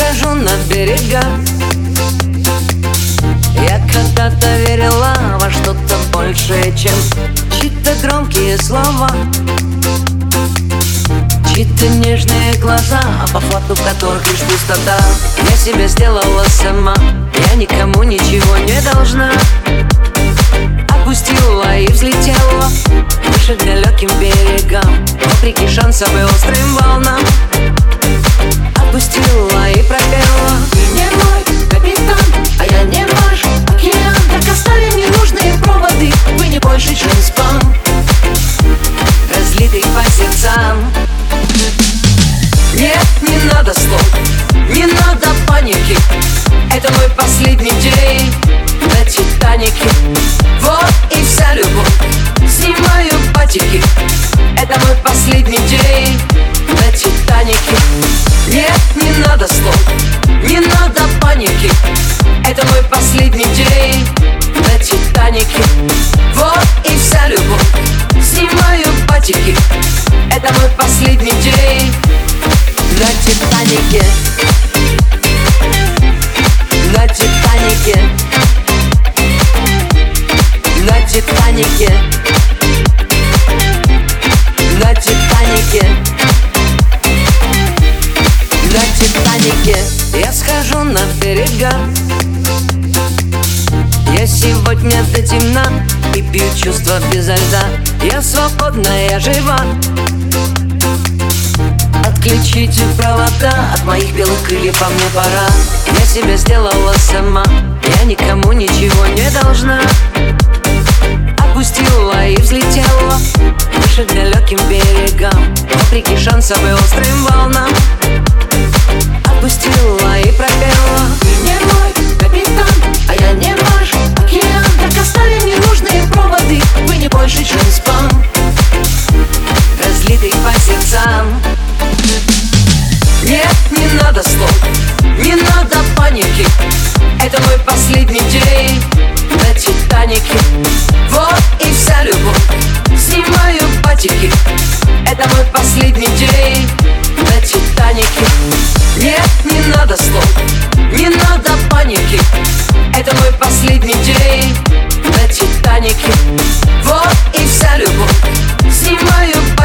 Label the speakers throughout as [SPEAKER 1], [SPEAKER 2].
[SPEAKER 1] схожу на берега. Я когда-то верила во что-то большее, чем Чьи-то громкие слова. Чьи-то нежные глаза, а по факту которых лишь пустота. Я себя сделала сама, я никому ничего не должна. Опустила и взлетела выше далеким берегам Вопреки шансам и острым волнам Разлитый по сердцам Нет, не надо слов, не надо паники. Это мой последний день на Титанике. Вот и вся любовь, снимаю патики. Это мой последний день на Титанике. Нет, не надо слов, Титанике. На Титанике. На Титанике. Я схожу на берега Я сегодня до темна И пью чувства безо льда. Я свободна, я жива. Отключите провода от моих белых крыльев, а мне пора. Я себя сделала сама, я никому ничего не должна далеким берегам. Вопреки шансам и острым волнам. Отпустила и пропела.
[SPEAKER 2] Ты не мой капитан, а я не ваш океан. Так оставим ненужные проводы, вы не больше, чем спам
[SPEAKER 1] разлитый по сердцам Нет, не надо слов, не надо паники. Это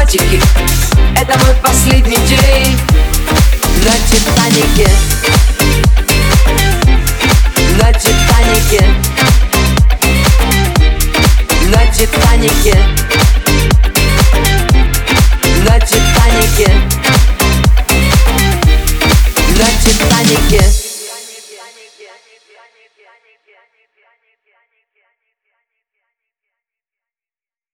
[SPEAKER 1] снимаю патики Это мой последний день. На Титанике На Титанике На Титанике На Титанике На Титанике